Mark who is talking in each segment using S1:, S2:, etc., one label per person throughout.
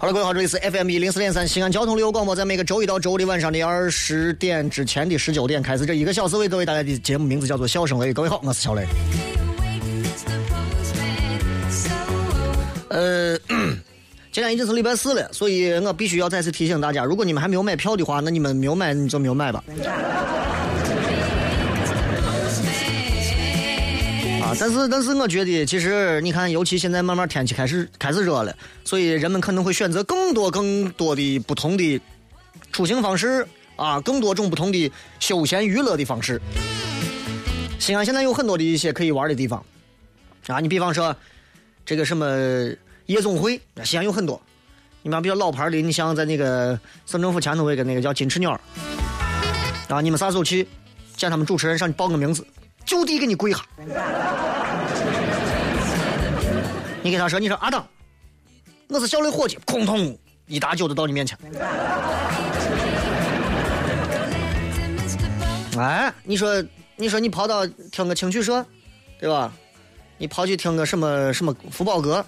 S1: 好了，各位好，这里是 FM 一零四点三西安交通旅游广播，在每个周一到周五的晚上的二十点之前的十九点开始，这一个小时为各位带来的节目名字叫做《笑声雷》。各位好，我是小雷。呃，今天已经是礼拜四了，所以我必须要再次提醒大家，如果你们还没有买票的话，那你们没有买你就没有买吧。但是但是我觉得，其实你看，尤其现在慢慢天气开始开始热了，所以人们可能会选择更多更多的不同的出行方式啊，更多种不同的休闲娱乐的方式。西安现在有很多的一些可以玩的地方啊，你比方说这个什么夜总会，西安有很多。你们比较老牌的，你像在那个省政府前头有个那个叫金翅鸟啊，你们啥时候去见他们主持人上去报个名字，就地给你跪下。你给他说，你说阿当，我是小雷伙计，空通一大酒就到你面前。哎，你说，你说你跑到听个青曲社，对吧？你跑去听个什么什么福宝阁，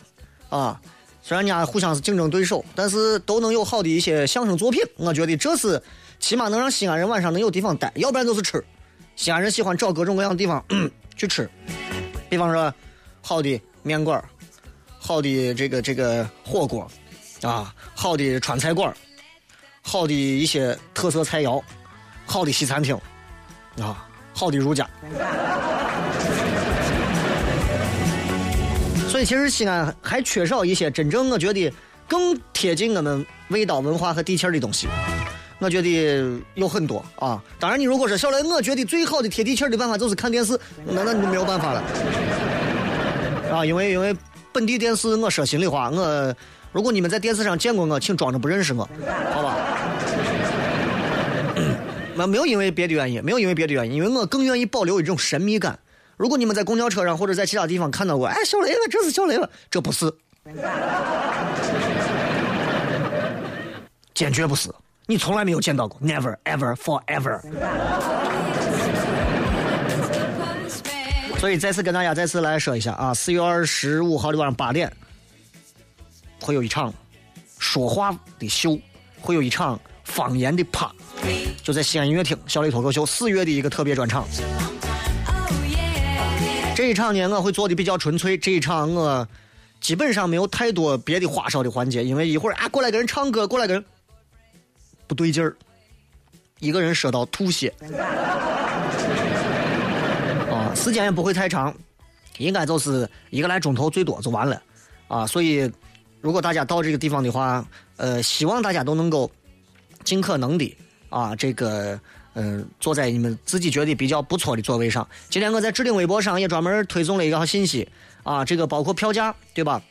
S1: 啊，虽然人家互相是竞争对手，但是都能有好的一些相声作品。我觉得这是起码能让西安人晚上能有地方待，要不然就是吃。西安人喜欢找各种各样的地方 去吃，比方说好的面馆好的这个这个火锅，啊，好的川菜馆好的一些特色菜肴，好的西餐厅，啊，好的如家。所以其实西安还缺少一些真正我觉得更贴近我们味道文化和地气儿的东西。我觉得有很多啊，当然你如果说小雷，我觉得最好的贴地气儿的办法就是看电视，那那你就没有办法了，啊，因为因为本地电视，我说心里话，我如果你们在电视上见过我，请装着不认识我，好吧？那没有因为别的原因，没有因为别的原因，因为我更愿意保留一种神秘感。如果你们在公交车上或者在其他地方看到过，哎，小雷了，这是小雷了，这不是，坚决不是。你从来没有见到过，never ever forever。所以再次跟大家再次来说一下啊，四月二十五号的晚上八点，会有一场说话的秀，会有一场方言的趴，就在西安音乐厅小雷脱口秀四月的一个特别专场。这一场呢，我会做的比较纯粹，这一场我基本上没有太多别的花哨的环节，因为一会儿啊过来个人唱歌，过来个人。不对劲儿，一个人说到吐血，时间也不会太长，应该就是一个来钟头最多就完了，啊，所以如果大家到这个地方的话，呃，希望大家都能够尽可能的啊，这个嗯，坐在你们自己觉得比较不错的座位上。今天我在置顶微博上也专门推送了一个信息，啊，这个包括票价，对吧？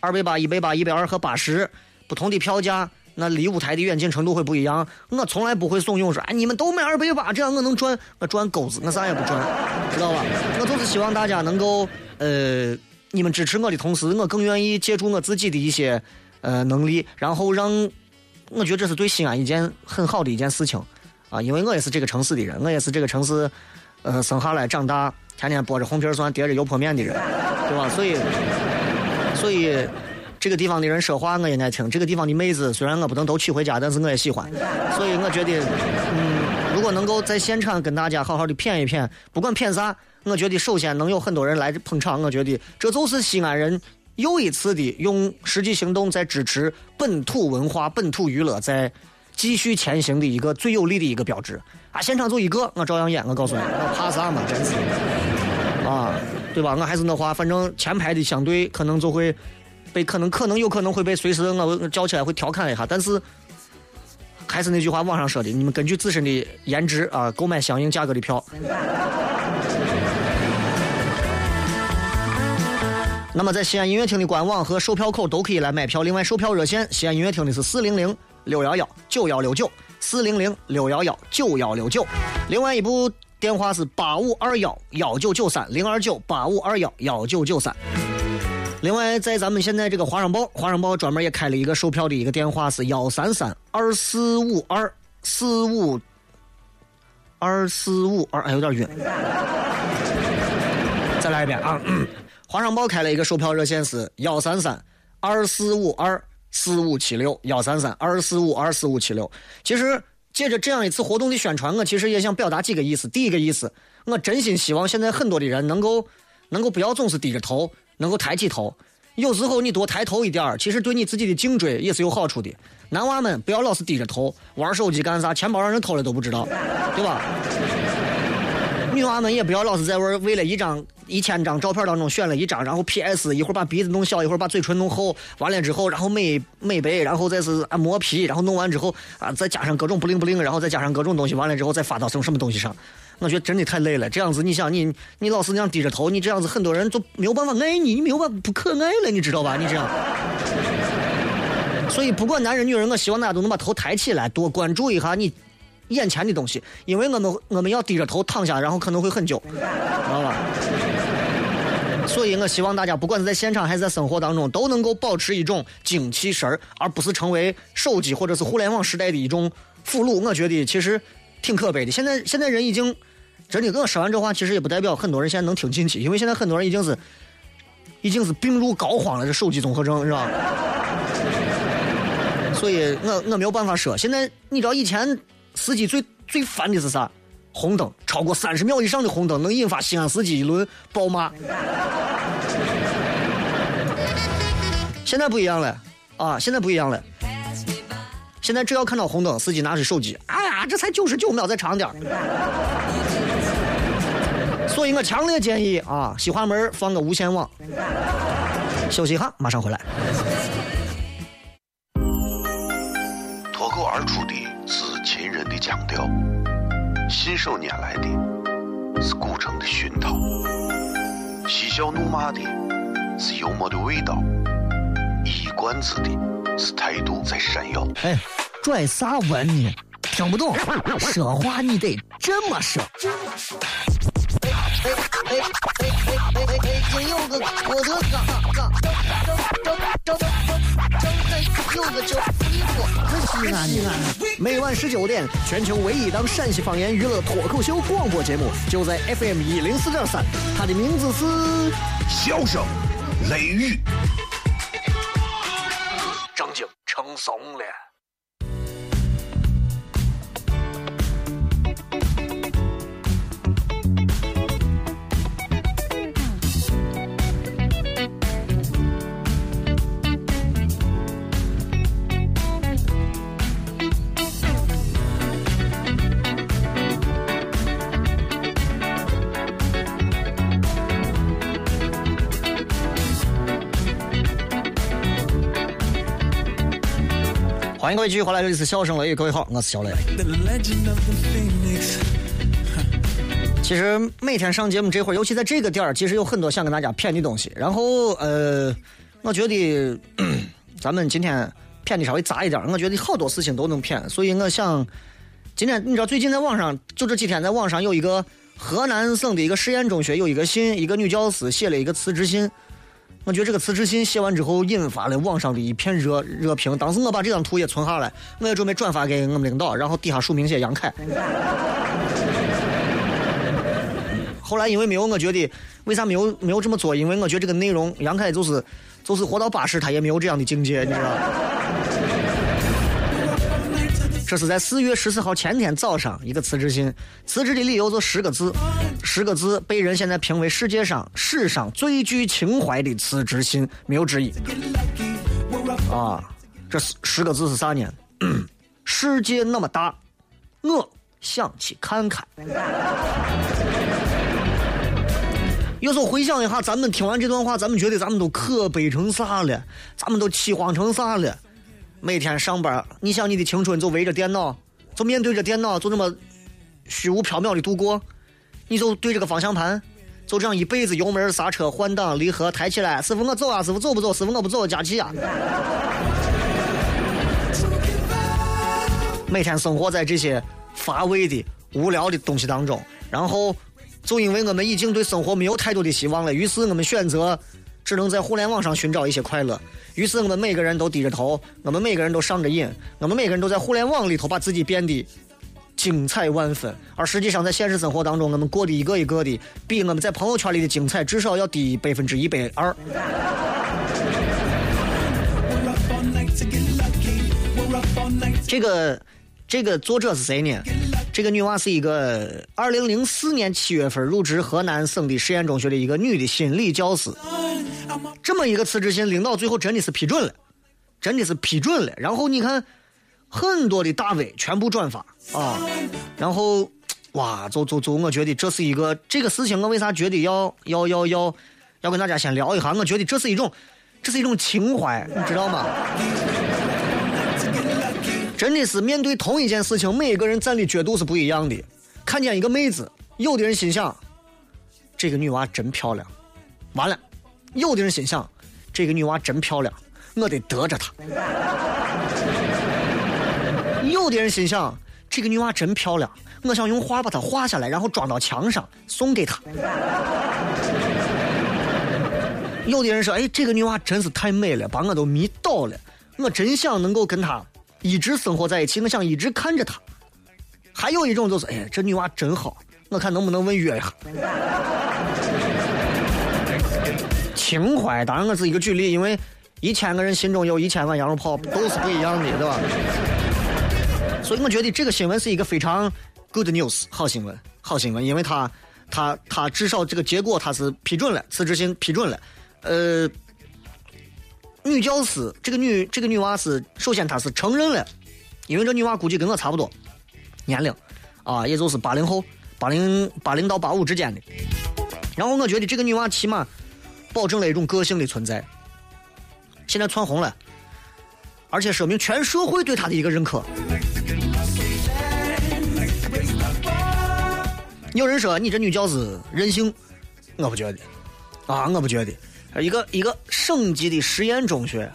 S1: 二百八、一百八、一百二和八十不同的票价。那离舞台的远近程度会不一样。我从来不会怂恿说，哎，你们都买二百八，这样我能赚，我赚钩子，我啥也不赚，知道吧？我就是希望大家能够，呃，你们支持我的同时，我更愿意借助我自己的一些，呃，能力，然后让，我觉得这是对西安一件很好的一件事情，啊，因为我也是这个城市的人，我也是这个城市，呃，生下来长大，天天剥着红皮蒜，叠着油泼面的人，对吧？所以，所以。这个地方的人说话我也爱听，这个地方的妹子虽然我不能都娶回家，但是我也喜欢。所以我觉得，嗯，如果能够在现场跟大家好好的谝一谝，不管谝啥，我觉得首先能有很多人来捧场，我觉得这就是西安人又一次的用实际行动在支持本土文化、本土娱乐在继续前行的一个最有力的一个标志。啊，现场就一个，我照样演，我告诉你，我怕啥嘛，真是。啊，对吧？我还是那话，反正前排的相对可能就会被可能可能有可能会被随时我叫起来会调侃一下，但是还是那句话，网上说的，你们根据自身的颜值啊购买相应价格的票。那么在西安音乐厅的官网和售票口都可以来买票。另外，售票热线西安音乐厅的是四零零六幺幺九幺六九四零零六幺幺九幺六九。另外一部电话是八五二幺幺九九三零二九八五二幺幺九九三。另外，在咱们现在这个华商报，华商报专门也开了一个售票的一个电话是幺三三二四五二四五二四五二，哎，有点晕。再来一遍啊！华商报开了一个售票热线是幺三三二四五二四五七六幺三三二四五二四五七六。其实借着这样一次活动的宣传，我其实也想表达几个意思。第一个意思，我真心希望现在很多的人能够能够不要总是低着头，能够抬起头。有时候你多抬头一点儿，其实对你自己的颈椎也是有好处的。男娃们不要老是低着头玩手机干啥，钱包让人偷了都不知道，对吧？女娃们也不要老是在玩，为了一张一千张照片当中选了一张，然后 PS 一会儿把鼻子弄小，一会儿把嘴唇弄厚，完了之后，然后美美白，然后再是啊磨皮，然后弄完之后啊再加上各种不灵不灵，然后再加上各种东西，完了之后再发到什么什么东西上。我觉得真的太累了，这样子你想你你老是那样低着头，你这样子很多人就没有办法爱你，你没有办法不可爱了，你知道吧？你这样。所以不管男人女人，我希望大家都能把头抬起来，多关注一下你眼前的东西，因为我们我们要低着头躺下，然后可能会很久，知道吧？所以我希望大家不管是在现场还是在生活当中，都能够保持一种精气神儿，而不是成为手机或者是互联网时代的一种俘虏。我觉得其实挺可悲的。现在现在人已经真的，跟我说完这话，其实也不代表很多人现在能听进去，因为现在很多人已经是已经是病入膏肓了，这手机综合症是吧？所以我我没有办法说。现在你知道以前司机最最烦的是啥？红灯超过三十秒以上的红灯能引发西安司机一轮暴骂。现在不一样了啊！现在不一样了。现在只要看到红灯，司机拿起手机，哎呀，这才九十九秒，再长点。所以我强烈建议啊，西华门放个无线网。休息一下，马上回来。
S2: 脱口而出的是秦人的腔调，信手拈来的是古城的熏陶，嬉笑怒骂的是幽默的味道，一冠子的是态度在闪耀。
S1: 哎，拽啥文呢？听不懂，说话你得这么说。哎哎哎哎哎哎哎！今有个我的嘎嘎，张张张张张张有个叫你我，可西安西安。每晚十九点，全球唯一档陕西方言娱乐脱口秀广播节目，就在 FM 一零四点三，它的名字是。
S2: 笑声雷雨，
S1: 正经称怂了。欢迎各位继续回来，这里是笑声雷雨，各位好，我是小雷。其实每天上节目这会儿，尤其在这个点儿，其实有很多想跟大家骗的东西。然后呃，我觉得咱们今天骗的稍微杂一点儿，我觉得好多事情都能骗，所以我想今天你知道最近在网上就这几天在网上有一个河南省的一个实验中学有一个信，一个女教师写了一个辞职信。我觉得这个辞职信写完之后，引发了网上的一片热热评。当时我把这张图也存下来，我也准备转发给我们领导，然后底下署名写杨凯。后来因为没有，我觉得为啥没有没有这么做？因为我觉得这个内容杨凯就是就是活到八十，他也没有这样的境界，你知道？这是在四月十四号前天早上一个辞职信，辞职的理由就十个字，十个字被人现在评为世界上史上最具情怀的辞职信，没有之一。啊，这十十个字是啥呢？世界那么大，我想去看看。有时候回想一下，咱们听完这段话，咱们觉得咱们都可悲成啥了？咱们都凄惶成啥了？每天上班，你想你的青春就围着电脑，就面对着电脑，就这么虚无缥缈的度过，你就对着个方向盘，就这样一辈子油门、刹车、换挡、离合、抬起来。师傅我走啊，师傅走不走？师傅我不走，加气啊！每天生活在这些乏味的、无聊的东西当中，然后就因为我们已经对生活没有太多的希望了，于是我们选择只能在互联网上寻找一些快乐。于是我们每个人都低着头，我们每个人都上着瘾，我们每个人都在互联网里头把自己变得精彩万分，而实际上在现实生活当中，我们过的一个一个的比我们在朋友圈里的精彩至少要低百分之一百二。这个这个作者是谁呢？这个女娃是一个二零零四年七月份入职河南省的实验中学的一个女的心理教师。这么一个辞职信，领导最后真的是批准了，真的是批准了。然后你看，很多的大 V 全部转发啊，然后哇，就就就，我觉得这是一个这个事情，我为啥觉得要要要要要跟大家先聊一下？我觉得这是一种这是一种情怀，你知道吗？真的是面对同一件事情，每一个人站的角度是不一样的。看见一个妹子，有的人心想，这个女娃真漂亮，完了；有的人心想，这个女娃真漂亮，我得得着她；有的人心想，这个女娃真漂亮，我想用画把她画下来，然后装到墙上送给她。有的人说，哎，这个女娃真是太美了，把我都迷倒了，我真想能够跟她。一直生活在一起，我想一直看着她。还有一种就是，哎，这女娃真好，我看能不能问约一下。情怀，当然我是一个举例，因为一千个人心中有一千万羊肉泡，都是不一样的，对吧？所以我觉得这个新闻是一个非常 good news，好新闻，好新闻，因为他，他，他至少这个结果他是批准了，辞职信批准了，呃。女教师，这个女这个女娃是，首先她是承认了，因为这女娃估计跟我差不多年龄，啊，也就是八零后，八零八零到八五之间的。然后我觉得这个女娃起码保证了一种个性的存在，现在窜红了，而且说明全社会对她的一个认可。有人说你这女教师任性，我不觉得，啊，我不觉得。一个一个省级的实验中学，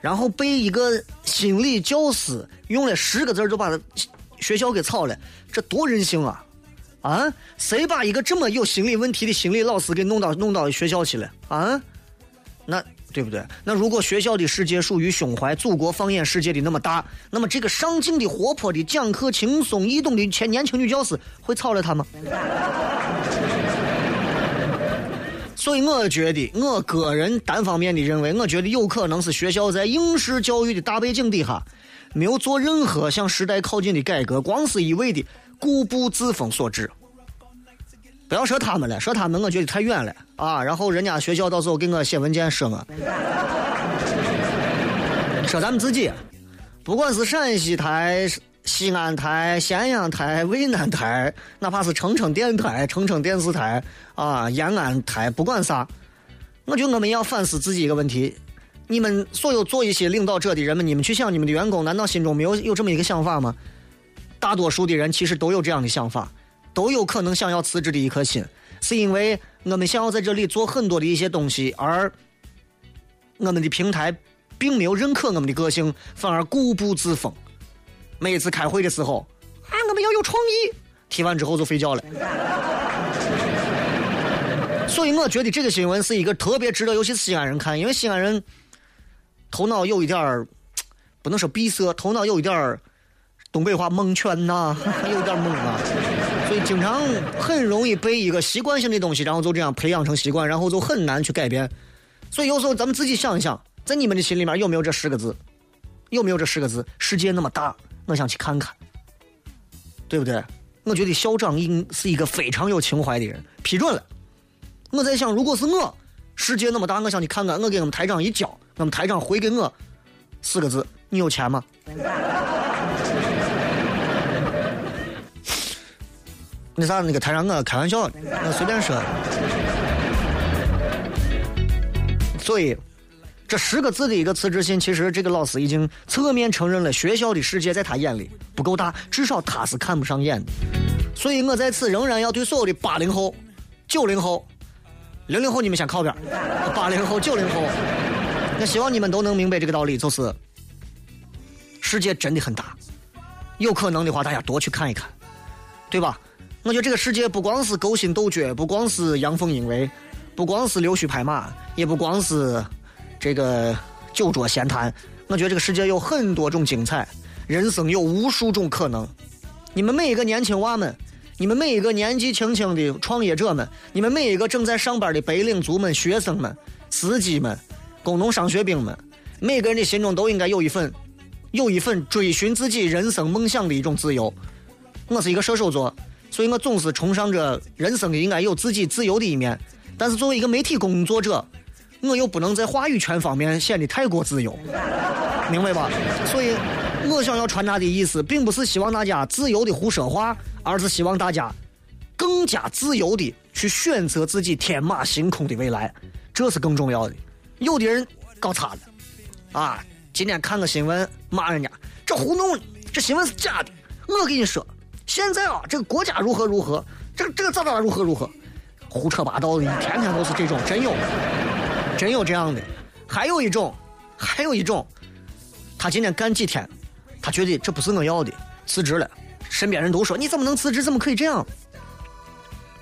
S1: 然后被一个心理教师用了十个字就把他学校给炒了，这多任性啊！啊，谁把一个这么有心理问题的心理老师给弄到弄到学校去了？啊，那对不对？那如果学校的世界属于胸怀祖国放眼世界的那么大，那么这个上进的、活泼的、讲课轻松易懂的前年轻女教师会炒了他吗？所以我觉得，我个人单方面的认为，我觉得有可能是学校在应试教育的大背景底下，没有做任何向时代靠近的改革，光是一味的固步自封所致。不要说他们了，说他们我觉得太远了啊！然后人家学校到时候给我写文件说我，说咱们自己，不管是陕西台。西安台、咸阳台、渭南台，哪怕是澄城电台、澄城电视台啊，延安台，不管啥，我觉得我们要反思自己一个问题：你们所有做一些领导者的人们，你们去想你们的员工，难道心中没有有这么一个想法吗？大多数的人其实都有这样的想法，都有可能想要辞职的一颗心，是因为我们想要在这里做很多的一些东西，而我们的平台并没有认可我们的个性，反而固步自封。每次开会的时候，啊，我们要有创意。提完之后就睡觉了。所以我觉得这个新闻是一个特别值得，尤其是西安人看，因为西安人头脑有一点儿，不能说闭塞，头脑有一点儿东北话蒙圈呐，有点懵啊。所以经常很容易被一个习惯性的东西，然后就这样培养成习惯，然后就很难去改变。所以有时候咱们自己想一想，在你们的心里面有没有这十个字？有没有这十个字？世界那么大，我想去看看，对不对？我觉得校长应是一个非常有情怀的人，批准了。我在想，如果是我，世界那么大，我想去看看，我给我们台长一交，我们台长回给我四个字：你有钱吗？那啥，那个台长，我开玩笑，我随便说。所以，这十个字的一个辞职信，其实这个老师已经侧面承认了学校的世界在他眼里不够大，至少他是看不上眼的。所以我在此仍然要对所有的八零后、九零后、零零后，你们先靠边；八零后、九零后，我希望你们都能明白这个道理，就是世界真的很大，有可能的话，大家多去看一看，对吧？我觉得这个世界不光是勾心斗角，不光是阳奉阴违，不光是溜须拍马，也不光是这个酒桌闲谈。我觉得这个世界有很多种精彩，人生有无数种可能。你们每一个年轻娃们，你们每一个年纪轻轻的创业者们，你们每一个正在上班的白领族们、学生们、司机们、工农商学兵们，每个人的心中都应该有一份，有一份追寻自己人生梦想的一种自由。我是一个射手座，所以我总是崇尚着人生应该有自己自由的一面。但是作为一个媒体工作者，我又不能在话语权方面显得太过自由，明白吧？所以，我想要传达的意思，并不是希望大家自由的胡说话，而是希望大家更加自由的去选择自己天马行空的未来，这是更重要的。有的人搞差了，啊，今天看个新闻骂人家，这胡弄，这新闻是假的。我跟你说，现在啊，这个国家如何如何，这个这个咋咋如何如何，胡扯八道的，一天天都是这种，真有，真有这样的。还有一种，还有一种，他今天干几天，他觉得这不是我要的，辞职了。身边人都说你怎么能辞职，怎么可以这样？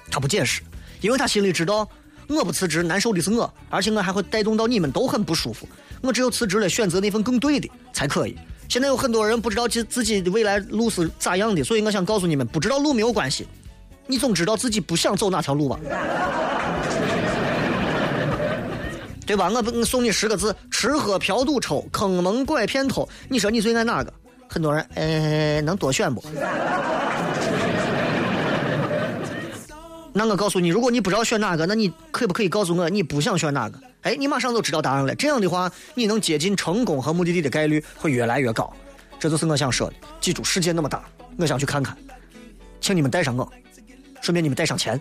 S1: 他不解释，因为他心里知道，我不辞职难受的是我，而且我还会带动到你们都很不舒服。我只有辞职了，选择那份更对的才可以。现在有很多人不知道自自己的未来路是咋样的，所以我想告诉你们，不知道路没有关系，你总知道自己不想走哪条路吧？对吧？我不我送你十个字：吃喝嫖赌抽，坑蒙拐骗偷。你说你最爱哪个？很多人，呃，能多选不？那我告诉你，如果你不知道选哪个，那你可不可以告诉我你不想选哪个？哎，你马上就知道答案了。这样的话，你能接近成功和目的地的概率会越来越高。这就是我想说的。记住，世界那么大，我想去看看，请你们带上我，顺便你们带上钱。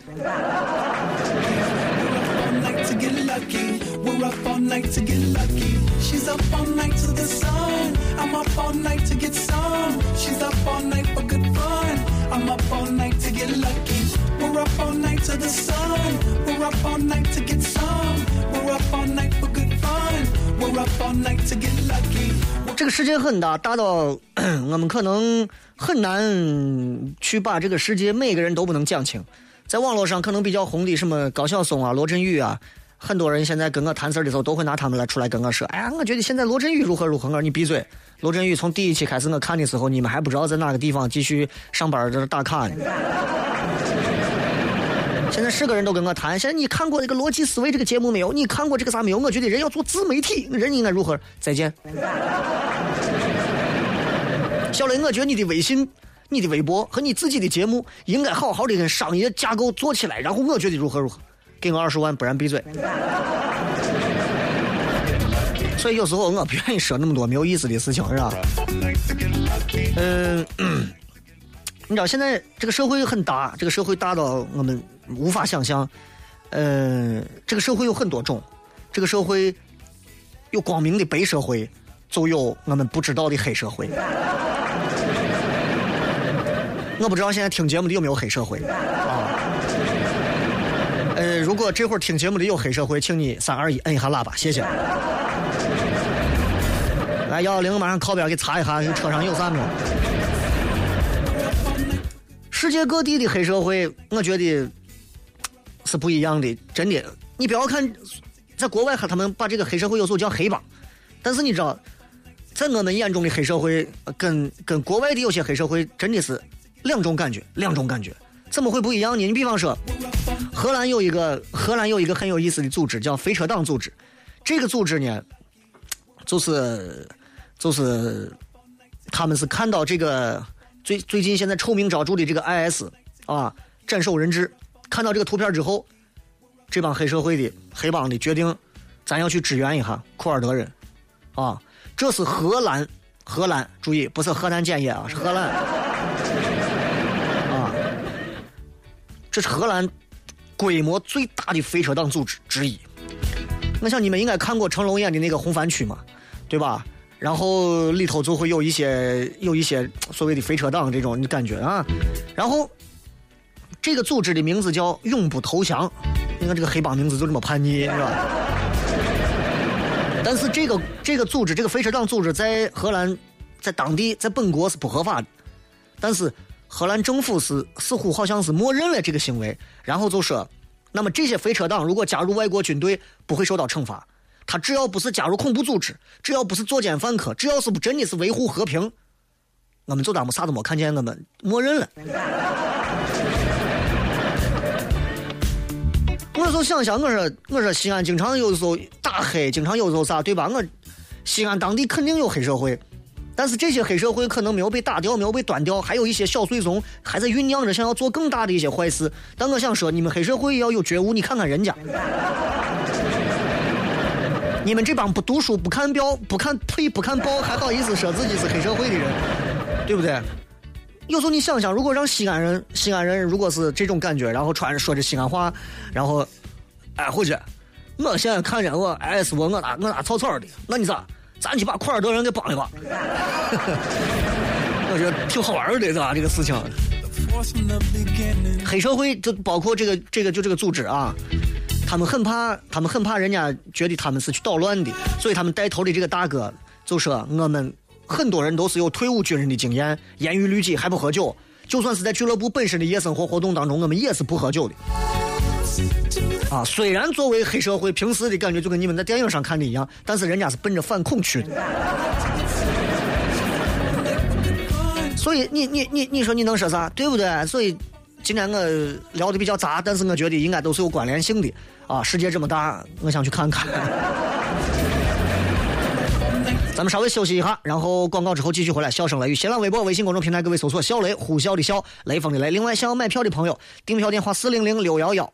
S3: Night to get lucky. She's up all night to the sun. I'm up all night to get some. She's up all night for good fun. I'm up all night to get lucky. We're up all night to the sun. We're up all night to get some. We're up all night for good fun. We're up all night to get lucky.
S1: 这个世界很大，大到我们可能很难去把这个世界每个人都不能讲清。在网络上可能比较红的什么高晓松啊、罗振宇啊，很多人现在跟我谈事儿的时候都会拿他们来出来跟我说：“哎呀，我觉得现在罗振宇如何如何。”我说你闭嘴！罗振宇从第一期开始我看的时候，你们还不知道在哪个地方继续上班在这打卡呢。现在是个人都跟我谈，现在你看过这个逻辑思维这个节目没有？你看过这个啥没有？我觉得人要做自媒体，人应该如何？再见。小雷，我觉得你的微信、你的微博和你自己的节目应该好好的跟商业架构做起来，然后我觉得如何如何，给我二十万，不然闭嘴。所以有时候我不愿意说那么多没有意思的事情，是吧？嗯，你知道现在这个社会很大，这个社会大到我们无法想象。嗯，这个社会有很多种，这个社会有光明的白社会，就有我们不知道的黑社会。我不知道现在听节目的有没有黑社会啊？如果这会儿听节目的有黑社会，请你三二一摁一下喇叭，谢谢。来幺幺零，马上靠边给查一下，车上有啥没有？世界各地的黑社会，我觉得是不一样的，真的。你不要看，在国外和他们把这个黑社会有时候叫黑帮，但是你知道，在我们眼中的黑社会，跟跟国外的有些黑社会真的是两种感觉，两种感觉。怎么会不一样呢？你比方说，荷兰有一个荷兰有一个很有意思的组织叫飞车党组织，这个组织呢，就是就是他们是看到这个最最近现在臭名昭著的这个 IS 啊斩首人质，看到这个图片之后，这帮黑社会的黑帮的决定，咱要去支援一下库尔德人。啊，这是荷兰荷兰，注意不是河南建业啊，是荷兰。啊，这是荷兰规模最大的飞车党组织之一。我想你们应该看过成龙演的那个《红番区》嘛，对吧？然后里头就会有一些有一些所谓的飞车党这种感觉啊。然后这个组织的名字叫“永不投降”，你看这个黑帮名字就这么叛逆，是吧？但是这个这个组织，这个飞车党组织在荷兰，在当地，在本国是不合法的，但是荷兰政府是似乎好像是默认了这个行为，然后就说，那么这些飞车党如果加入外国军队，不会受到惩罚。他只要不是加入恐怖组织，只要不是作奸犯科，只要是不真的是维护和平，我们就当没啥都没看见，我们默认了。我就想想，我说我说西安经常有时候打黑，经常有时候啥，对吧？我西安当地肯定有黑社会，但是这些黑社会可能没有被打掉，没有被端掉，还有一些小碎怂还在酝酿着想要做更大的一些坏事。但我想说，你们黑社会也要有觉悟，你看看人家，你们这帮不读书、不看表、不看呸、不看报，还好意思说自己是黑社会的人，对不对？有时候你想想，如果让西安人，西安人如果是这种感觉，然后穿着说着西安话，然后，哎，伙计，我现在看见我 IS 我我打我打草草的，那你咋？咱去把库尔德人给帮一把。我觉得挺好玩的，对吧？这个事情，黑社会就包括这个这个就这个组织啊，他们很怕，他们很怕人家觉得他们是去捣乱的，所以他们带头的这个大哥就说我们很多人都是有退伍军人的经验，严于律己，还不喝酒。就算是在俱乐部本身的夜生活活动当中，我们也是不喝酒的。啊，虽然作为黑社会，平时的感觉就跟你们在电影上看的一样，但是人家是奔着反恐去的。所以你你你你说你能说啥，对不对？所以今天我聊的比较杂，但是我觉得应该都是有关联性的啊。世界这么大，我想去看看。咱们稍微休息一下，然后广告之后继续回来。笑声雷雨，新浪微博、微信公众平台，各位搜索“笑雷”，呼啸的笑，雷锋的雷。另外，想要买票的朋友，订票电话四零零六幺幺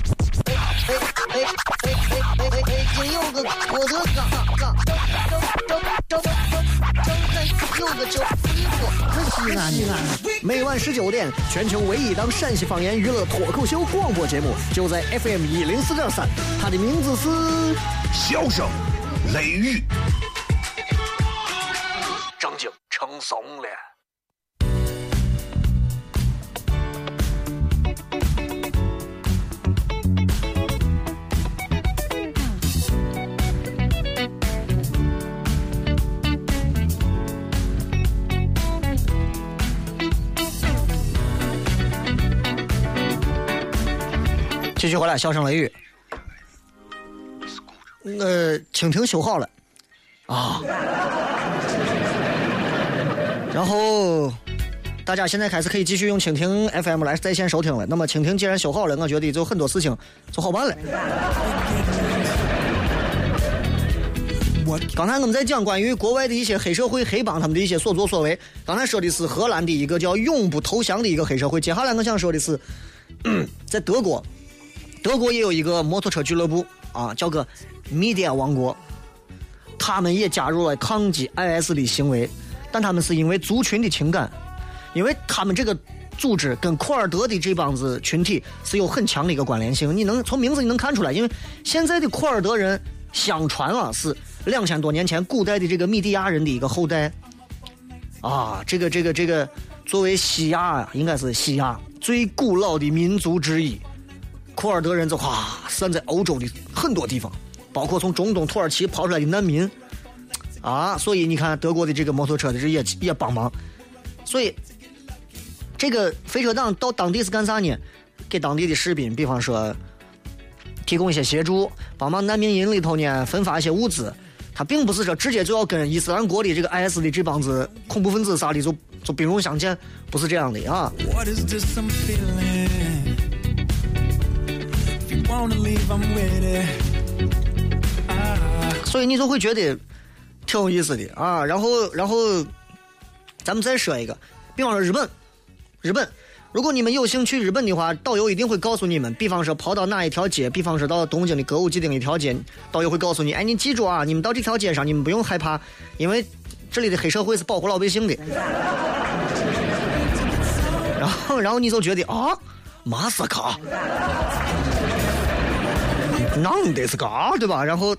S1: 哎哎哎哎哎哎哎，北京有个郭德纲，纲张张张张张有个叫李波，西安。每晚十九点，全球唯一档陕西方言娱乐脱口秀广播节目，就在 FM 一零四点三，它的名字是。
S2: 笑声、雷雨，
S1: 续回来，笑声雷雨。呃，蜻蜓修好了啊，然后大家现在开始可以继续用蜻蜓 FM 来在线收听了。那么蜻蜓既然修好了，我觉得就很多事情就好办了。我刚才我们在讲关于国外的一些黑社会、黑帮他们的一些所作所为。刚才说的是荷兰的一个叫“永不投降”的一个黑社会。接下来我想说的是，在德国，德国也有一个摩托车俱乐部啊，叫个米甸王国。他们也加入了抗击 IS 的行为，但他们是因为族群的情感，因为他们这个组织跟库尔德的这帮子群体是有很强的一个关联性。你能从名字你能看出来，因为现在的库尔德人相传啊是两千多年前古代的这个米底亚人的一个后代。啊，这个这个这个，作为西亚啊，应该是西亚最古老的民族之一，库尔德人就哗散在欧洲的很多地方。包括从中东土耳其跑出来的难民，啊，所以你看德国的这个摩托车的这也也帮忙，所以这个飞车党到当地是干啥呢？给当地的士兵，比方说提供一些协助，帮忙难民营里头呢分发一些物资。他并不是说直接就要跟伊斯兰国的这个 IS 的这帮子恐怖分子啥的就就兵戎相见，不是这样的啊。
S3: What is this
S1: 所以你就会觉得挺有意思的啊。然后，然后咱们再说一个，比方说日本，日本，如果你们有幸去日本的话，导游一定会告诉你们，比方说跑到哪一条街，比方说到东京的歌舞伎町一条街，导游会告诉你，哎，你记住啊，你们到这条街上，你们不用害怕，因为这里的黑社会是保护老百姓的。然后，然后你就觉得啊，马斯卡，那得是嘎，对吧？然后。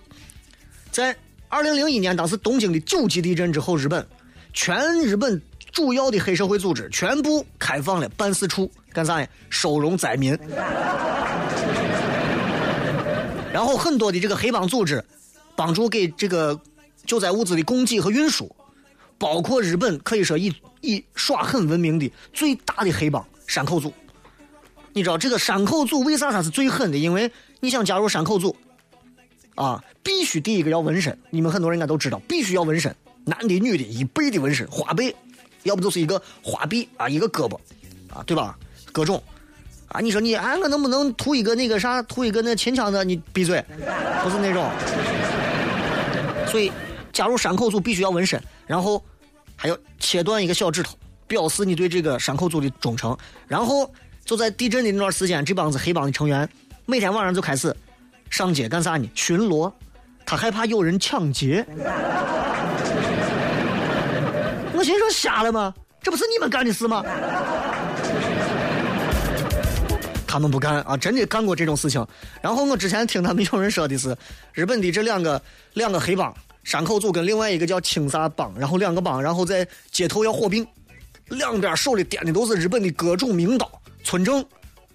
S1: 在二零零一年，当时东京的九级地震之后，日本全日本主要的黑社会组织全部开放了办事处，干啥呀？收容灾民。然后很多的这个黑帮组织帮助给这个救灾物资的供给和运输，包括日本可以说以以耍狠闻名的最大的黑帮山口组。你知道这个山口组为啥它是最狠的？因为你想加入山口组，啊，必须第一个要纹身，你们很多人应该都知道，必须要纹身，男的女的一倍的纹身，花背，要不就是一个花臂啊，一个胳膊，啊，对吧？各种，啊，你说你啊，我能不能涂一个那个啥，涂一个那秦腔的？你闭嘴，不是那种。所以加入山口组必须要纹身，然后还要切断一个小指头，表示你对这个山口组的忠诚。然后就在地震的那段时间，这帮子黑帮的成员每天晚上就开始上街干啥呢？巡逻，他害怕有人抢劫。我心说瞎了吗？这不是你们干的事吗？他们不干啊，真的干过这种事情。然后我之前听他们有人说的是，日本的这两个两个黑帮，山口组跟另外一个叫青萨帮，然后两个帮，然后在街头要火并，两边手里掂的都是日本的各种名刀、村正，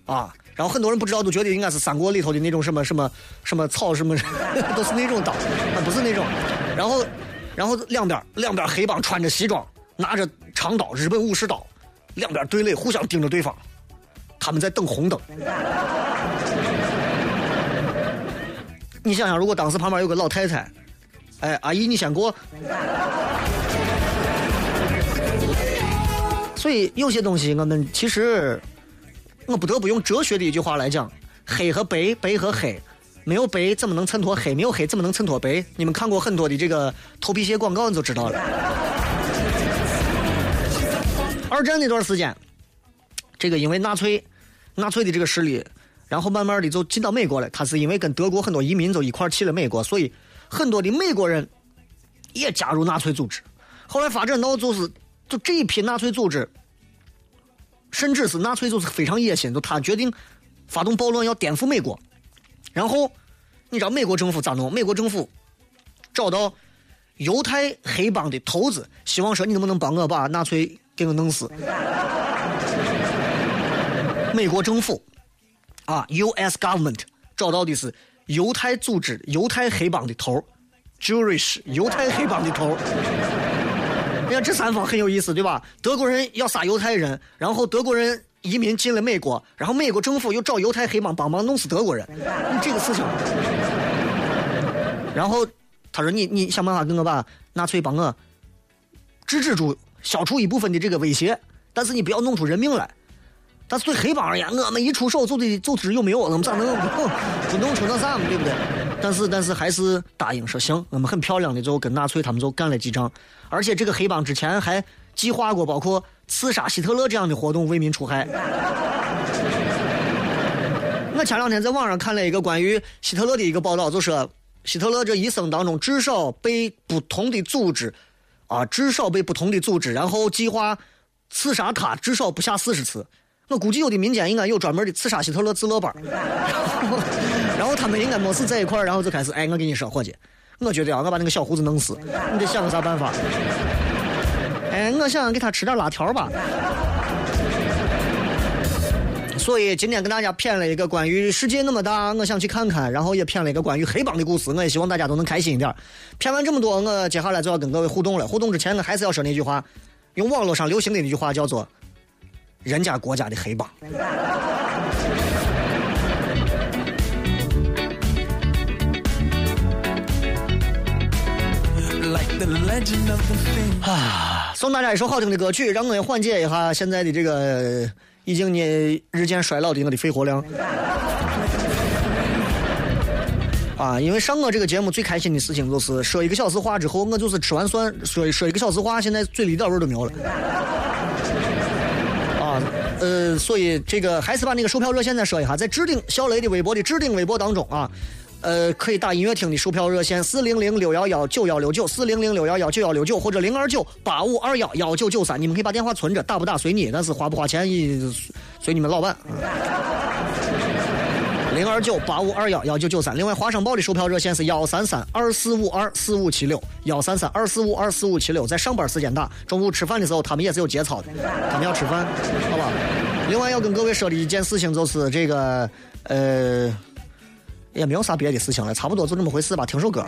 S1: 啊，然后很多人不知道，都觉得应该是三国里头的那种什么什么什么草什么，都是那种刀，啊，不是那种。然后，然后两边两边黑帮穿着西装，拿着长刀，日本武士刀，两边对垒，互相盯着对方。他们在等红灯。你想想，如果当时旁边有个老太太，哎，阿姨你先过。所以有些东西我们其实，我不得不用哲学的一句话来讲：黑和白，白和黑，没有白怎么能衬托黑？没有黑怎么能衬托白？你们看过很多的这个头皮屑广告，你就知道了。二战那段时间，这个因为纳粹，纳粹的这个势力，然后慢慢的就进到美国了。他是因为跟德国很多移民就一块去了美国，所以很多的美国人也加入纳粹组织。后来发展到就是，就这一批纳粹组织，甚至是纳粹就是非常野心，就他决定发动暴乱要颠覆美国。然后你知道美国政府咋弄？美国政府找到犹太黑帮的头子，希望说你能不能帮我把纳粹给我弄死？美国政府啊，U.S. government 找到的是犹太组织、犹太黑帮的头 Jewish 犹太黑帮的头。你看这三方很有意思，对吧？德国人要杀犹太人，然后德国人移民进了美国，然后美国政府又找犹太黑帮帮忙弄死德国人，你这个事情。然后他说：“你你想办法给我把纳粹帮我制止住，消除一部分的这个威胁，但是你不要弄出人命来。”但是对黑帮而言，我们一出手就得就知有没有，我们咋能不弄出那啥嘛，对不对？但是但是还是答应说行，我们很漂亮的就跟纳粹他们就干了几仗，而且这个黑帮之前还计划过包括刺杀希特勒这样的活动，为民除害。我前两天在网上看了一个关于希特勒的一个报道，就说希特勒这一生当中至少被不同的组织，啊，至少被不同的组织，然后计划刺杀他至少不下四十次。我估计有的民间应该有专门的刺杀希特勒自乐班，然后他们应该没事在一块儿，然后就开始，哎，我跟你说，伙计，我觉得啊，我把那个小胡子弄死，你得想个啥办法？哎，我想给他吃点辣条吧。所以今天跟大家谝了一个关于世界那么大，我想去看看，然后也谝了一个关于黑帮的故事。我也希望大家都能开心一点。谝完这么多，我接下来就要跟各位互动了。互动之前，我还是要说那句话，用网络上流行的那句话叫做“人家国家的黑帮”。啊，送大家一首好听的歌曲，让我也缓解一下现在的这个已经呢日渐衰老的我的肺活量。啊，因为上我这个节目最开心的事情就是说一个小时话之后，我就是吃完蒜说说一个小时话，现在嘴里一点味都没有了。啊，呃，所以这个还是把那个售票热线再说一下，在置顶小雷的微博的置顶微博当中啊，呃，可以打音乐厅的售票热线四零零六幺幺九幺六九四零零六幺幺九幺六九或者零二九八五二幺幺九九三，你们可以把电话存着，打不打随你，但是花不花钱一随你们老板。零二九八五二幺幺九九三，另外华商报的售票热线是幺三三二四五二四五七六，幺三三二四五二四五七六，在上班时间打，中午吃饭的时候他们也是有节操的，他们要吃饭，好吧？另外要跟各位说的一件事情就是这个，呃，也没有啥别的事情了，差不多就这么回事吧。听首歌，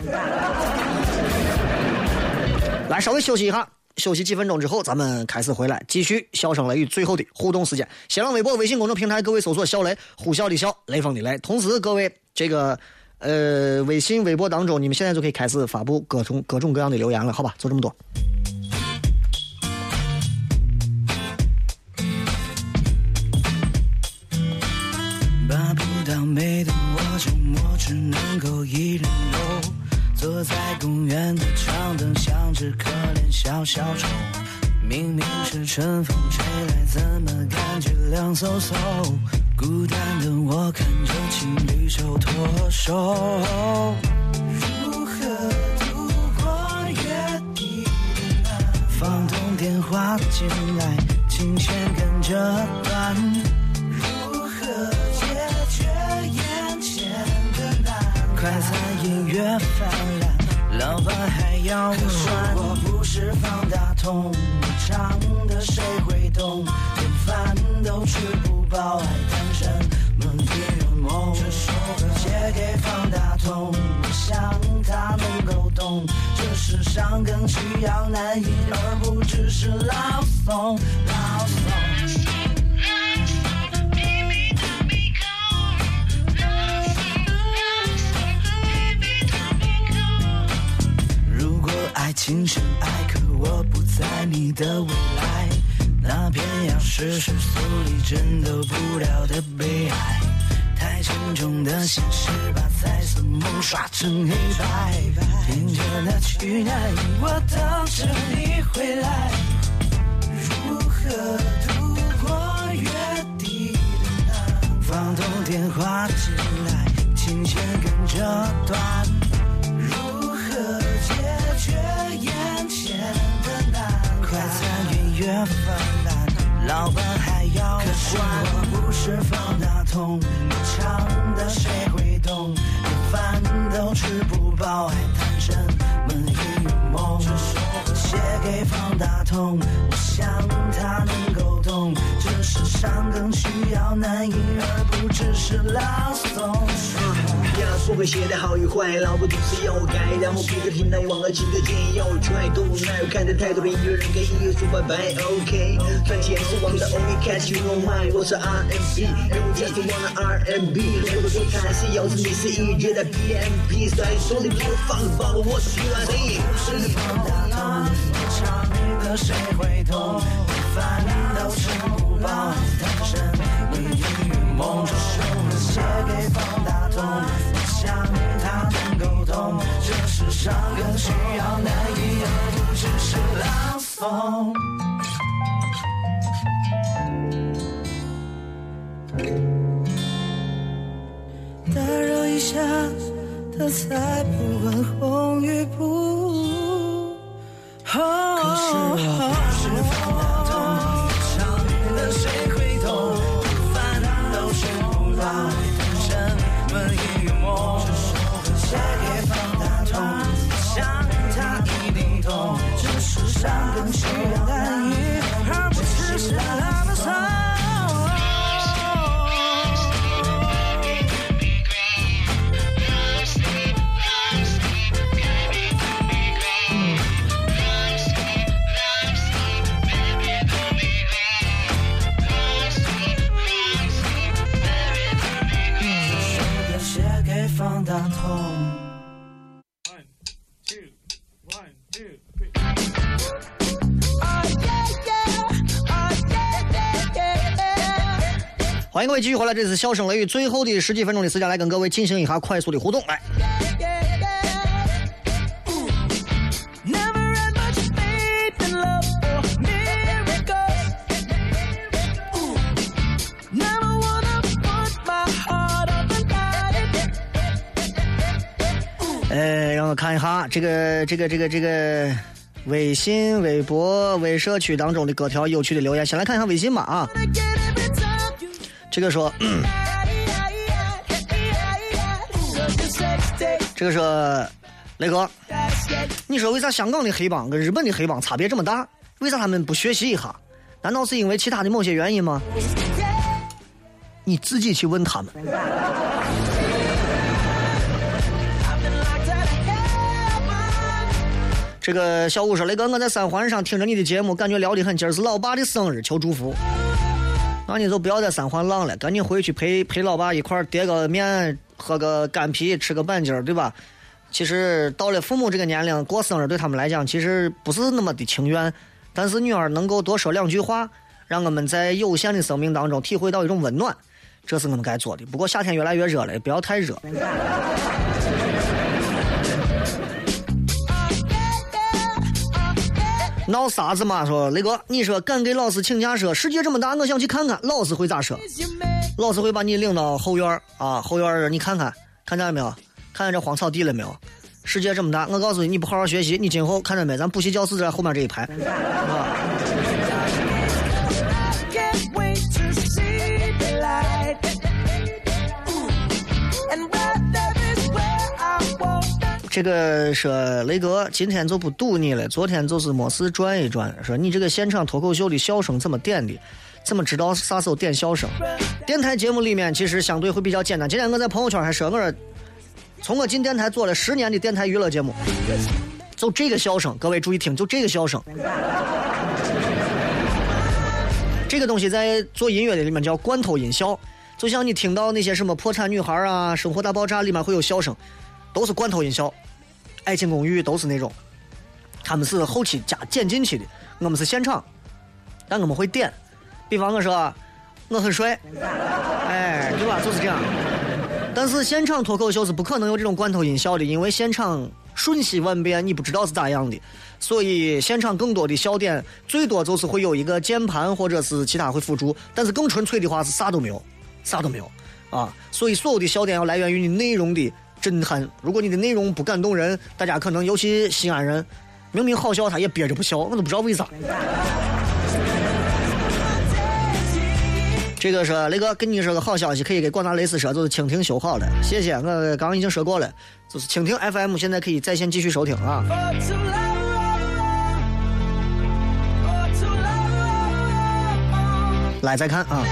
S1: 来稍微休息一下。休息几分钟之后，咱们开始回来，继续笑声雷雨最后的互动时间。新浪微博、微信公众平台，各位搜索“笑雷”，呼啸的笑，雷锋的雷。同时，各位这个呃微信、微博当中，你们现在就可以开始发布各种各种各样的留言了，好吧？就这么多。
S4: 办不到美的，周末只能够一人游。坐在公园的长凳，像只可怜小小虫。明明是春风吹来，怎么感觉凉飕飕？孤单的我看着情侣手拖手。如何度过月底的那？房东电话进来，琴弦跟着泛滥，老板还要可是我不是方大同，我唱的谁会懂？连饭都吃不饱，还单身，梦里有梦。这首歌写给方大同，我想他能够懂。这世上更需要男音，而不只是老宋，老宋。情深爱，可我不在你的未来，那偏要是世俗里挣得不了的悲哀。太沉重的现实把彩色梦刷成黑白，听着那曲那音，我等着你回来。如何度过月底的那？放通电话进来，琴弦跟着断。老板还要可是我不是方大同，你唱的谁会懂？连饭都吃不饱还单身，梦里有梦。这首歌写给方大同，我想他能够懂。这世上更需要男音，而不只是老宋。
S5: 不要说会写的好与坏，老不懂是要我改，然后给个平台忘了几个键要我 try 都无奈，我看着太多的音乐人给音乐说拜拜，OK，赚钱是王道，Only catch you on my，我是 R&B，人物 just wanna R&B，我的歌还是要是你是音乐的 PMP，虽然说你不会放爆我，我是 USA，是
S4: 方大同，你唱的谁会懂？连饭都吃不饱，单身梦里有梦。这首歌写给方大同，这世上更需要男音，而不只是朗诵。打扰一下，他才不管红与不红。可是我不是世上更需
S1: 欢迎各位继续回来，这次笑声雷雨最后的十几分钟的时间，来跟各位进行一下快速的互动。来.呃，让我看一下这个这个这个这个微信、微博、微社区当中的各条有趣的留言。先来看一下微信吧啊，这个说，这个说，雷哥，你说为啥香港的黑帮跟日本的黑帮差别这么大？为啥他们不学习一下？难道是因为其他的某些原因吗？你自己去问他们。这个小五说：“雷哥，我在三环上听着你的节目，感觉聊得很。今儿是老爸的生日，求祝福。那你就不要在三环浪了，赶紧回去陪陪老爸一块儿叠个面，喝个干啤，吃个板筋儿，对吧？其实到了父母这个年龄，过生日对他们来讲，其实不是那么的情愿。但是女儿能够多说两句话，让我们在有限的生命当中体会到一种温暖，这是我们该做的。不过夏天越来越热了，不要太热。闹啥子嘛？说雷哥，你说敢给老师请假说世界这么大，我想去看看，老师会咋说？老师会把你领到后院啊，后院你看看，看见了没有？看见这荒草地了没有？世界这么大，我告诉你，你不好好学习，你今后看见没？咱补习教室在后面这一排，啊，这个说雷哥今天就不堵你了，昨天就是没事转一转，说你这个现场脱口秀的笑声怎么点的？怎么知道啥时候点笑声？电台节目里面其实相对会比较简单。今天我在朋友圈还说，我说从我进电台做了十年的电台娱乐节目，就这个笑声，各位注意听，就这个笑声。这个东西在做音乐的里面叫罐头音效，就像你听到那些什么破产女孩啊、生活大爆炸里面会有笑声，都是罐头音效。爱情公寓都是那种，他们是后期加剪进去的，我们是现场，但我们会点。比方我说我很帅，哎，对吧？就是这样。但是现场脱口秀是不可能有这种罐头音效的，因为现场瞬息万变，你不知道是咋样的，所以现场更多的笑点最多就是会有一个键盘或者是其他会辅助，但是更纯粹的话是啥都没有，啥都没有啊。所以所有的笑点要来源于你内容的震撼。如果你的内容不感动人，大家可能尤其西安人，明明好笑他也憋着不笑，我都不知道为啥。这个是雷哥跟你说个好消息，可以给广大雷丝说，就是蜻蜓修好了，谢谢。我刚刚已经说过了，就是蜻蜓 FM 现在可以在线继续收听啊。来再看啊，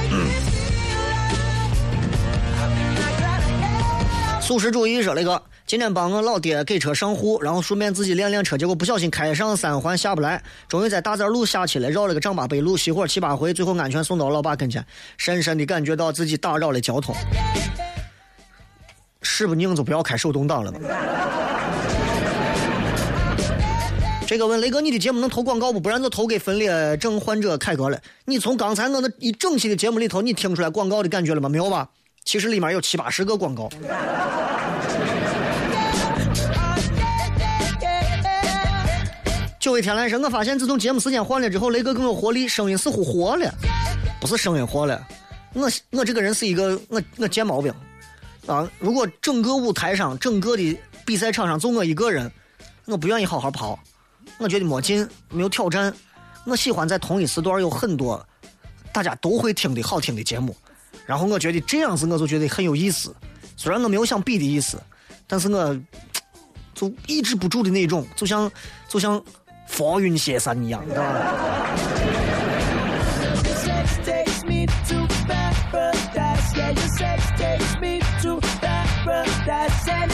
S1: 素食主义说雷哥，今天帮我老爹给车上户，然后顺便自己练练车，结果不小心开上三环下不来，终于在大寨路下去了，绕了个丈八北路，熄火七八回，最后安全送到老爸跟前，深深的感觉到自己打扰了交通。是不拧就不要开手动挡了吧。这个问雷哥，你的节目能投广告不？不然就投给分裂症患者凯哥了。你从刚才我那一整期的节目里头，你听出来广告的感觉了吗？没有吧？其实里面有七八十个广告。九尾天来神，我发现自从节目时间换了之后，雷哥更有活力，声音似乎活了，不是声音活了。我我这个人是一个我我贱毛病啊！如果整个舞台上、整个的比赛场上就我一个人，我不愿意好好跑，我觉得没劲，没有挑战。我喜欢在同一时段有很多大家都会听的好听的节目，然后我觉得这样子我就觉得很有意思，虽然我没有想比的意思，但是我，就抑制不住的那种，就像就像放云先生一样，知道吧？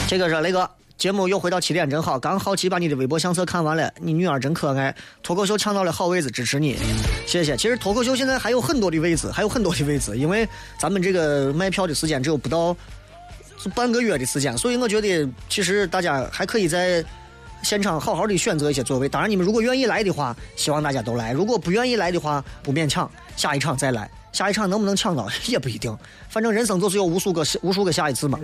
S1: 这个是雷哥。节目又回到起点，真好。刚好奇把你的微博相册看完了，你女儿真可爱。脱口秀抢到了好位置，支持你，谢谢。其实脱口秀现在还有很多的位置，还有很多的位置，因为咱们这个卖票的时间只有不到半个月的时间，所以我觉得其实大家还可以在现场好好的选择一些座位。当然，你们如果愿意来的话，希望大家都来；如果不愿意来的话，不勉强，下一场再来。下一场能不能抢到也不一定，反正人生就是有无数个无数个下一次嘛。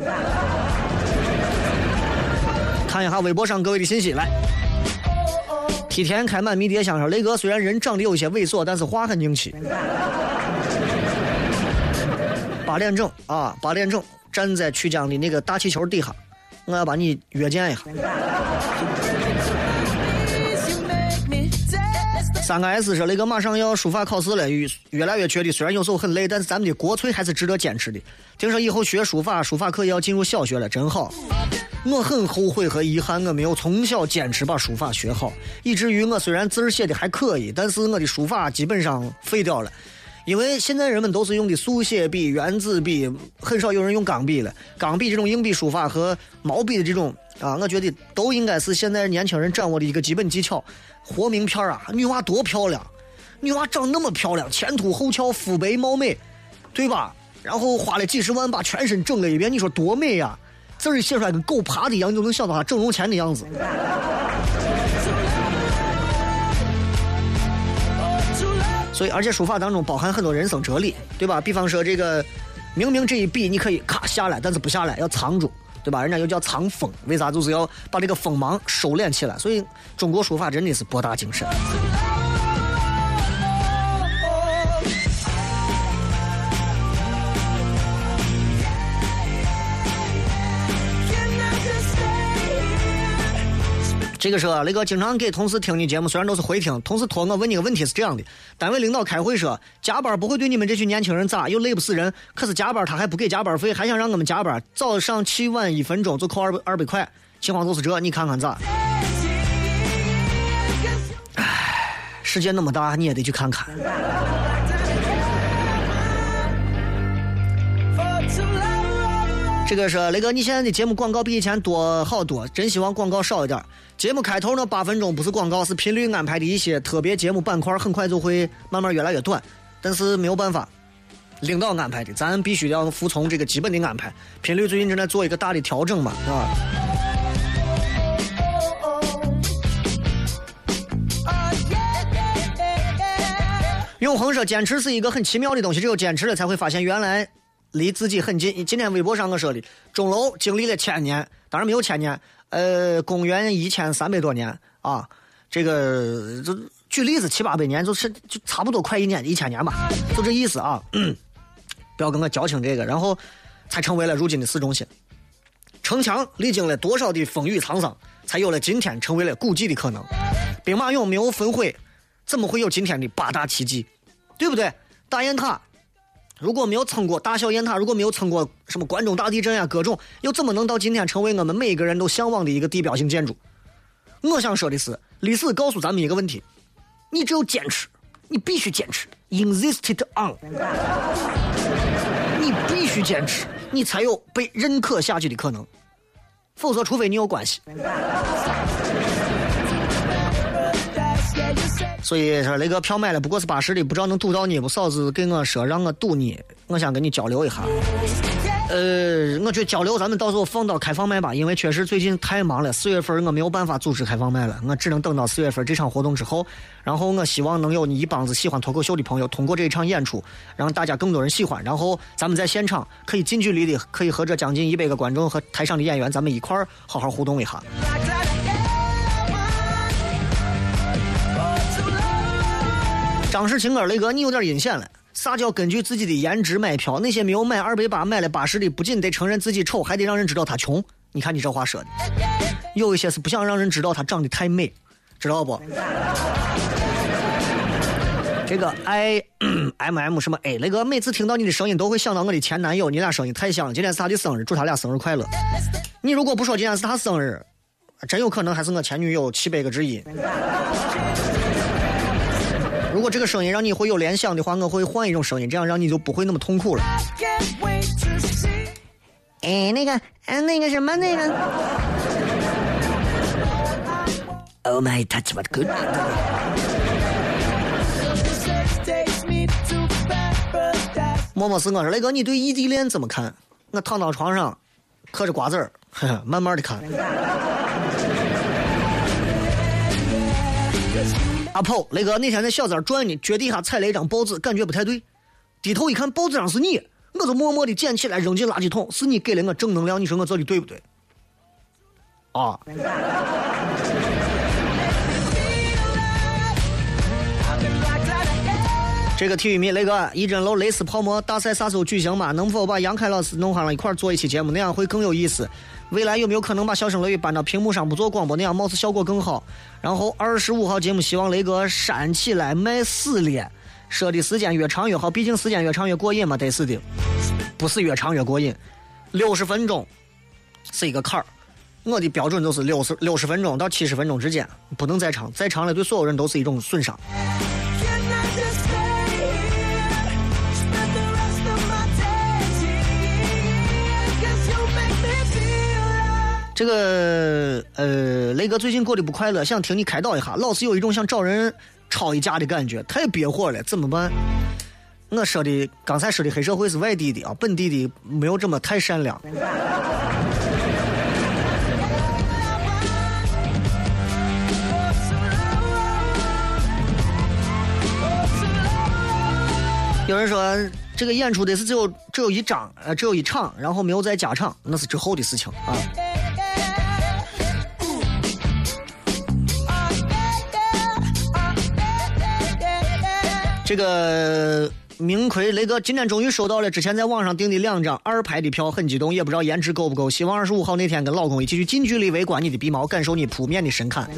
S1: 看一下微博上各位的信息，来。梯田开满迷迭香说：“雷哥虽然人长得有些猥琐，但是话很硬气。”八点整啊，八点整，站在曲江的那个大气球底下，我要把你约见一下。三个 S 说：“那个马上要书法考试了，越越来越觉得虽然有时候很累，但是咱们的国粹还是值得坚持的。听说以后学书法，书法课也要进入小学了，真好。我很后悔和遗憾，我没有从小坚持把书法学好，以至于我虽然字儿写的还可以，但是我的书法基本上废掉了。因为现在人们都是用的速写笔、圆珠笔，很少有人用钢笔了。钢笔这种硬笔书法和毛笔的这种啊，我觉得都应该是现在年轻人掌握的一个基本技巧。活名片啊，女娃多漂亮，女娃长那么漂亮，前凸后翘，肤白貌美，对吧？然后花了几十万把全身整了一遍，你说多美呀！字儿写出来跟狗爬的一样，你就能想到她整容前的样子。所以，而且书法当中包含很多人生哲理，对吧？比方说这个，明明这一笔你可以咔下来，但是不下来，要藏住，对吧？人家又叫藏锋，为啥？就是要把这个锋芒收敛起来。所以，中国书法真的是博大精深。这个说那个经常给同事听你节目，虽然都是回听，同事托我问你个问题是这样的：单位领导开会说加班不会对你们这群年轻人咋，又累不死人，可是加班他还不给加班费，还想让我们加班，早上起晚一分钟就扣二百二百块，情况就是这，你看看咋？唉，世界那么大，你也得去看看。这个是雷哥，你现在的节目广告比以前多好多，真希望广告少一点。节目开头呢八分钟不是广告，是频率安排的一些特别节目板块，很快就会慢慢越来越短。但是没有办法，领导安排的，咱必须要服从这个基本的安排。频率最近正在做一个大的调整嘛，是吧？永恒说：“坚持是一个很奇妙的东西，只有坚持了，才会发现原来离自己很近。”今天微博上我说的，钟楼经历了千年，当然没有千年，呃，公元一千三百多年啊，这个就举例子七八百年，就是就差不多快一年一千年吧，就这意思啊。不要跟我矫情这个，然后才成为了如今的市中心。城墙历经了多少的风雨沧桑，才有了今天成为了古迹的可能。兵马俑没有焚毁，怎么会有今天的八大奇迹？对不对？大雁塔如果没有撑过大小雁塔，如果没有撑过什么关中大地震呀、各种，又怎么能到今天成为我们每个人都向往的一个地标性建筑？我想说的是，历史告诉咱们一个问题：你只有坚持，你必须坚持，insisted on，你必须坚持，你才有被认可下去的可能。否则，除非你有关系。所以说那个票买了，不过是八十的，不知道能堵到你不？嫂子给我说让我堵你，我想跟你交流一下。呃，我觉得交流咱们到时候放到开放麦吧，因为确实最近太忙了，四月份我没有办法组织开放麦了，我只能等到四月份这场活动之后。然后我希望能有你一帮子喜欢脱口秀的朋友，通过这一场演出，让大家更多人喜欢。然后咱们在现场可以近距离的，可以和这将近一百个观众和台上的演员，咱们一块儿好好互动一下。张世清哥，雷哥，你有点阴险了。啥叫根据自己的颜值买票？那些没有买二百八买了八十的，不仅得承认自己丑，还得让人知道他穷。你看你这话说的，有一些是不想让人知道他长得太美，知道不？这个 I M M 什么 A，雷哥，每次听到你的声音都会想到我的前男友，你俩声音太像了。今天是他的生日，祝他俩生日快乐。你如果不说今天是他生日，真有可能还是我前女友七百个之一。如果这个声音让你会有联想的话，我会换一种声音，这样让你就不会那么痛苦了。哎，那个，哎，那个什么，那个，Oh my touch what good。默默是我说，雷哥，你对异地恋怎么看？我躺到床上，嗑着瓜子儿，呵 呵慢慢的看。啊跑，雷哥那天在小寨儿转呢，脚底下踩了一张报纸，感觉不太对，低头一看报纸上是你，我就默默的捡起来扔进垃圾桶，是你给了我正能量，你说我做的对不对？啊，这个体育迷雷哥，一针楼蕾丝泡沫大赛啥时候举行嘛？能否把杨凯老师弄上了一块儿做一期节目，那样会更有意思。未来有没有可能把笑声雷雨搬到屏幕上不做广播，那样貌似效果更好？然后二十五号节目希望雷哥煽起来卖死脸，说的时间越长越好，毕竟时间越长越过瘾嘛，得是的，不是越长越过瘾。六十分钟是一个坎儿，我的标准就是六十六十分钟到七十分钟之间，不能再长，再长了对所有人都是一种损伤。这个呃，雷哥最近过得不快乐，想听你开导一下，老是有一种想找人吵一架的感觉，太憋火了，怎么办？我说的刚才说的黑社会是外地的啊，本地的没有这么太善良。有人说这个演出的是只有只有一张，呃，只有一场，然后没有再加场，那是之后的事情啊。这个明奎雷哥今天终于收到了之前在网上订的两张二排的票，很激动，也不知道颜值够不够。希望二十五号那天跟老公一起去近距离围观你的鼻毛，感受你扑面的神侃。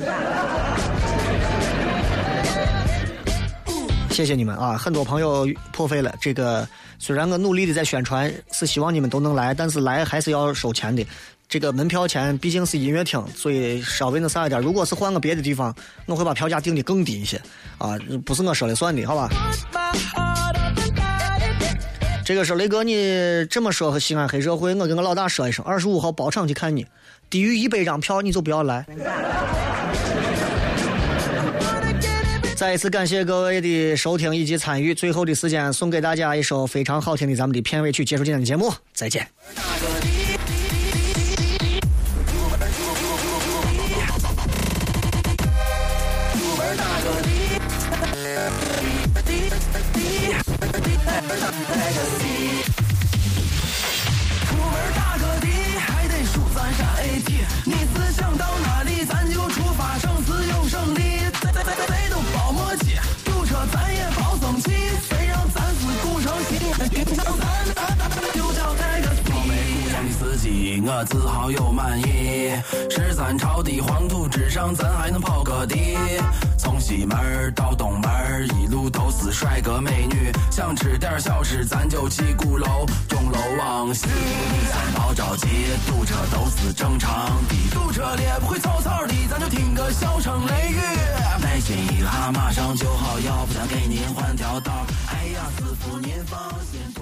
S1: 谢谢你们啊！很多朋友破费了。这个虽然我努力的在宣传，是希望你们都能来，但是来还是要收钱的。这个门票钱毕竟是音乐厅，所以稍微那啥一点。如果是换个别的地方，我会把票价定的更低一些啊，不是我说了算的，好吧？这个是雷哥，你这么说和西安黑社会，我跟我老大说一声，二十五号包场去看你，低于一百张票你就不要来。再一次感谢各位的收听以及参与，最后的时间送给大家一首非常好听的咱们的片尾曲，结束今天的节目，再见。
S6: 我自豪又满意。十三朝的黄土之上，咱还能跑个地。从西门到东门，一路都是帅哥美女。想吃点小吃，咱就去鼓楼，钟楼往西。咱别着急，堵车都是正常的。堵车了不会草草的，咱就听个小声雷雨。耐心一下，马上就好，要不咱给您换条道。哎呀，师傅您放心。